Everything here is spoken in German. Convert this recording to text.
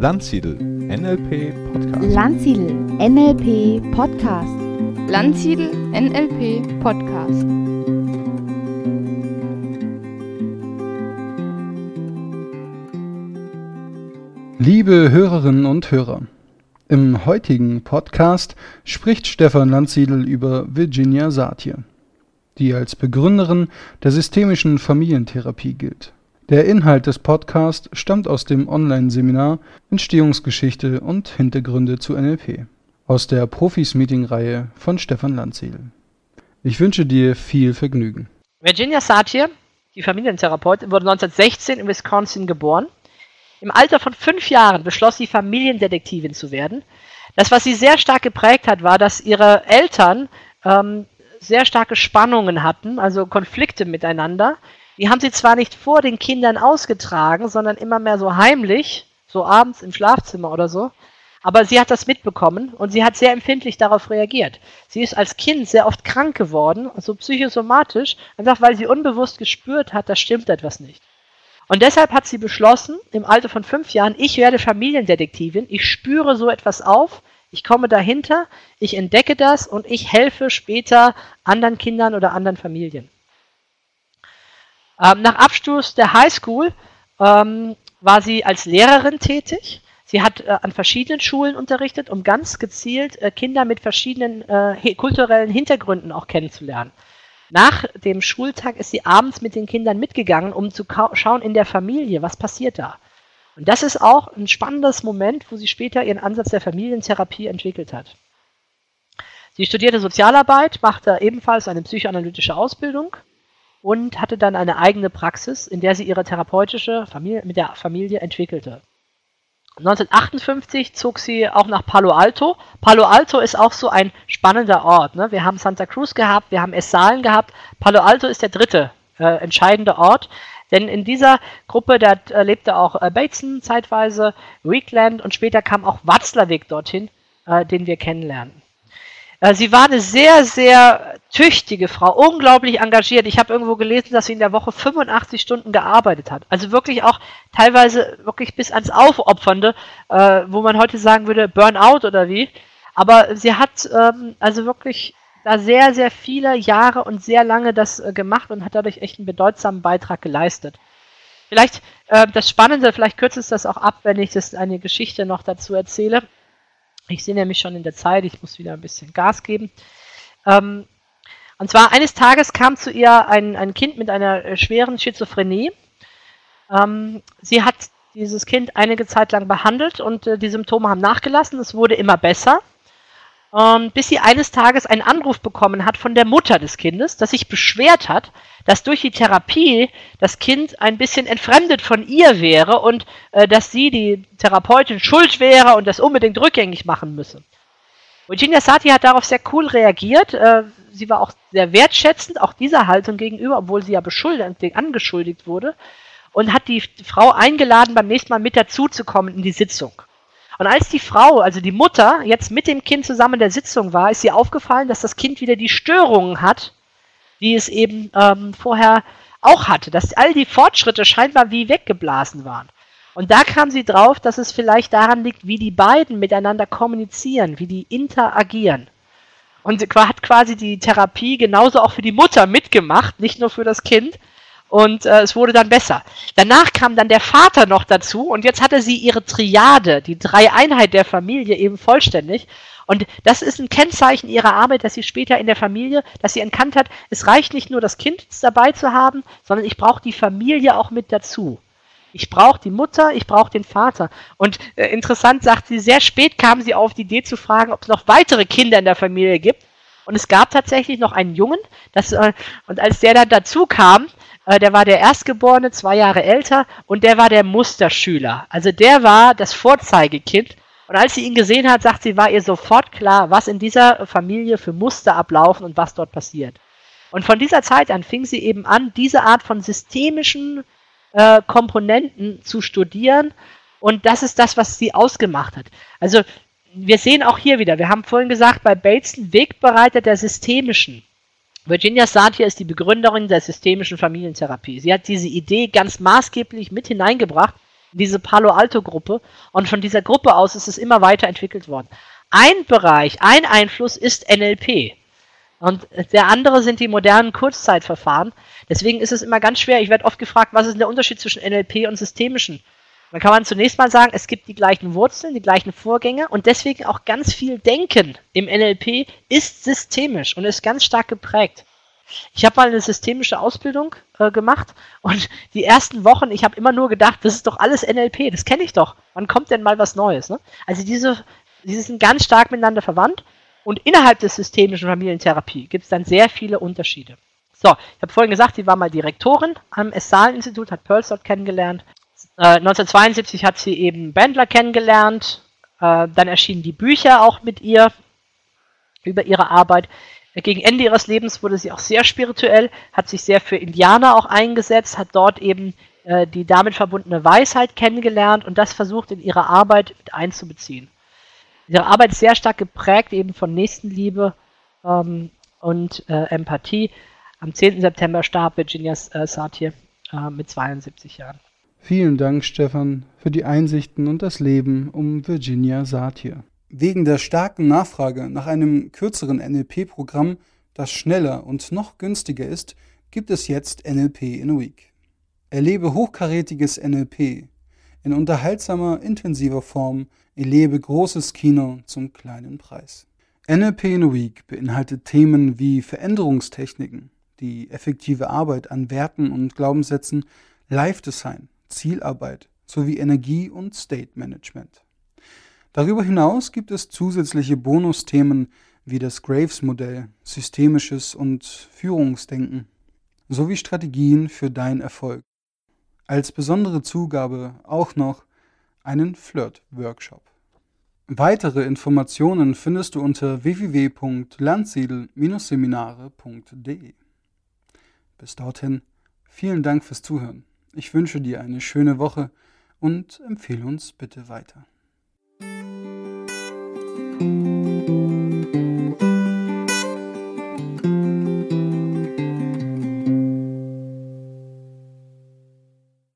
Landsiedel NLP Podcast. Landsiedel NLP Podcast. Landsiedel NLP Podcast. Liebe Hörerinnen und Hörer, im heutigen Podcast spricht Stefan Landsiedel über Virginia Satir, die als Begründerin der systemischen Familientherapie gilt. Der Inhalt des Podcasts stammt aus dem Online-Seminar Entstehungsgeschichte und Hintergründe zu NLP aus der Profis-Meeting-Reihe von Stefan Landsiedel. Ich wünsche dir viel Vergnügen. Virginia Satir, die Familientherapeutin, wurde 1916 in Wisconsin geboren. Im Alter von fünf Jahren beschloss sie, Familiendetektivin zu werden. Das, was sie sehr stark geprägt hat, war, dass ihre Eltern ähm, sehr starke Spannungen hatten, also Konflikte miteinander, die haben sie zwar nicht vor den Kindern ausgetragen, sondern immer mehr so heimlich, so abends im Schlafzimmer oder so. Aber sie hat das mitbekommen und sie hat sehr empfindlich darauf reagiert. Sie ist als Kind sehr oft krank geworden, also psychosomatisch, einfach weil sie unbewusst gespürt hat, da stimmt etwas nicht. Und deshalb hat sie beschlossen, im Alter von fünf Jahren, ich werde Familiendetektivin, ich spüre so etwas auf, ich komme dahinter, ich entdecke das und ich helfe später anderen Kindern oder anderen Familien. Ähm, nach Abschluss der Highschool ähm, war sie als Lehrerin tätig. Sie hat äh, an verschiedenen Schulen unterrichtet, um ganz gezielt äh, Kinder mit verschiedenen äh, kulturellen Hintergründen auch kennenzulernen. Nach dem Schultag ist sie abends mit den Kindern mitgegangen, um zu schauen in der Familie, was passiert da. Und das ist auch ein spannendes Moment, wo sie später ihren Ansatz der Familientherapie entwickelt hat. Sie studierte Sozialarbeit, machte ebenfalls eine psychoanalytische Ausbildung und hatte dann eine eigene Praxis, in der sie ihre therapeutische Familie mit der Familie entwickelte. 1958 zog sie auch nach Palo Alto. Palo Alto ist auch so ein spannender Ort. Ne? Wir haben Santa Cruz gehabt, wir haben Essalen gehabt. Palo Alto ist der dritte äh, entscheidende Ort. Denn in dieser Gruppe, da äh, lebte auch äh, Bateson zeitweise, Weekland und später kam auch Watzlawick dorthin, äh, den wir kennenlernen. Äh, sie war eine sehr, sehr tüchtige Frau, unglaublich engagiert. Ich habe irgendwo gelesen, dass sie in der Woche 85 Stunden gearbeitet hat. Also wirklich auch teilweise wirklich bis ans Aufopfernde, äh, wo man heute sagen würde, Burnout oder wie. Aber sie hat ähm, also wirklich da sehr, sehr viele Jahre und sehr lange das äh, gemacht und hat dadurch echt einen bedeutsamen Beitrag geleistet. Vielleicht äh, das Spannende, vielleicht kürze ich das auch ab, wenn ich das eine Geschichte noch dazu erzähle. Ich sehe nämlich schon in der Zeit, ich muss wieder ein bisschen Gas geben. Ähm, und zwar eines Tages kam zu ihr ein, ein Kind mit einer äh, schweren Schizophrenie. Ähm, sie hat dieses Kind einige Zeit lang behandelt und äh, die Symptome haben nachgelassen. Es wurde immer besser. Ähm, bis sie eines Tages einen Anruf bekommen hat von der Mutter des Kindes, das sich beschwert hat, dass durch die Therapie das Kind ein bisschen entfremdet von ihr wäre und äh, dass sie, die Therapeutin, schuld wäre und das unbedingt rückgängig machen müsse. Virginia Sati hat darauf sehr cool reagiert. Äh, sie war auch sehr wertschätzend, auch dieser Haltung gegenüber, obwohl sie ja beschuldigt, angeschuldigt wurde, und hat die Frau eingeladen, beim nächsten Mal mit dazuzukommen in die Sitzung. Und als die Frau, also die Mutter, jetzt mit dem Kind zusammen in der Sitzung war, ist ihr aufgefallen, dass das Kind wieder die Störungen hat, die es eben ähm, vorher auch hatte, dass all die Fortschritte scheinbar wie weggeblasen waren. Und da kam sie drauf, dass es vielleicht daran liegt, wie die beiden miteinander kommunizieren, wie die interagieren. Und hat quasi die Therapie genauso auch für die Mutter mitgemacht, nicht nur für das Kind. Und äh, es wurde dann besser. Danach kam dann der Vater noch dazu und jetzt hatte sie ihre Triade, die Dreieinheit der Familie eben vollständig. Und das ist ein Kennzeichen ihrer Arbeit, dass sie später in der Familie, dass sie erkannt hat, es reicht nicht nur das Kind dabei zu haben, sondern ich brauche die Familie auch mit dazu. Ich brauche die Mutter, ich brauche den Vater. Und äh, interessant sagt sie, sehr spät kam sie auf die Idee zu fragen, ob es noch weitere Kinder in der Familie gibt. Und es gab tatsächlich noch einen Jungen, das, äh, und als der dann dazu kam, äh, der war der Erstgeborene, zwei Jahre älter, und der war der Musterschüler. Also der war das Vorzeigekind. Und als sie ihn gesehen hat, sagt sie, war ihr sofort klar, was in dieser Familie für Muster ablaufen und was dort passiert. Und von dieser Zeit an fing sie eben an, diese Art von systemischen äh, Komponenten zu studieren. Und das ist das, was sie ausgemacht hat. Also wir sehen auch hier wieder, wir haben vorhin gesagt, bei Bateson Wegbereiter der systemischen. Virginia Satir ist die Begründerin der systemischen Familientherapie. Sie hat diese Idee ganz maßgeblich mit hineingebracht diese Palo Alto Gruppe und von dieser Gruppe aus ist es immer weiterentwickelt worden. Ein Bereich, ein Einfluss ist NLP. Und der andere sind die modernen Kurzzeitverfahren. Deswegen ist es immer ganz schwer. Ich werde oft gefragt, was ist der Unterschied zwischen NLP und systemischen? Dann kann man zunächst mal sagen, es gibt die gleichen Wurzeln, die gleichen Vorgänge und deswegen auch ganz viel Denken im NLP ist systemisch und ist ganz stark geprägt. Ich habe mal eine systemische Ausbildung äh, gemacht und die ersten Wochen, ich habe immer nur gedacht, das ist doch alles NLP, das kenne ich doch. Wann kommt denn mal was Neues? Ne? Also diese, diese sind ganz stark miteinander verwandt und innerhalb des systemischen Familientherapie gibt es dann sehr viele Unterschiede. So, ich habe vorhin gesagt, sie war mal Direktorin am Essalen-Institut, hat Pearls dort kennengelernt. Äh, 1972 hat sie eben Bandler kennengelernt. Äh, dann erschienen die Bücher auch mit ihr über ihre Arbeit. Gegen Ende ihres Lebens wurde sie auch sehr spirituell, hat sich sehr für Indianer auch eingesetzt, hat dort eben äh, die damit verbundene Weisheit kennengelernt und das versucht in ihre Arbeit mit einzubeziehen. Ihre Arbeit ist sehr stark geprägt eben von Nächstenliebe ähm, und äh, Empathie. Am 10. September starb Virginia äh, Satir äh, mit 72 Jahren. Vielen Dank, Stefan, für die Einsichten und das Leben um Virginia Satir. Wegen der starken Nachfrage nach einem kürzeren NLP-Programm, das schneller und noch günstiger ist, gibt es jetzt NLP in a Week. Erlebe hochkarätiges NLP in unterhaltsamer, intensiver Form, erlebe großes Kino zum kleinen Preis. NLP in a Week beinhaltet Themen wie Veränderungstechniken, die effektive Arbeit an Werten und Glaubenssätzen, Live-Design, Zielarbeit sowie Energie- und State-Management. Darüber hinaus gibt es zusätzliche Bonusthemen wie das Graves-Modell, systemisches und Führungsdenken sowie Strategien für deinen Erfolg. Als besondere Zugabe auch noch einen Flirt-Workshop. Weitere Informationen findest du unter www.landsiedel-seminare.de. Bis dorthin, vielen Dank fürs Zuhören. Ich wünsche dir eine schöne Woche und empfehle uns bitte weiter.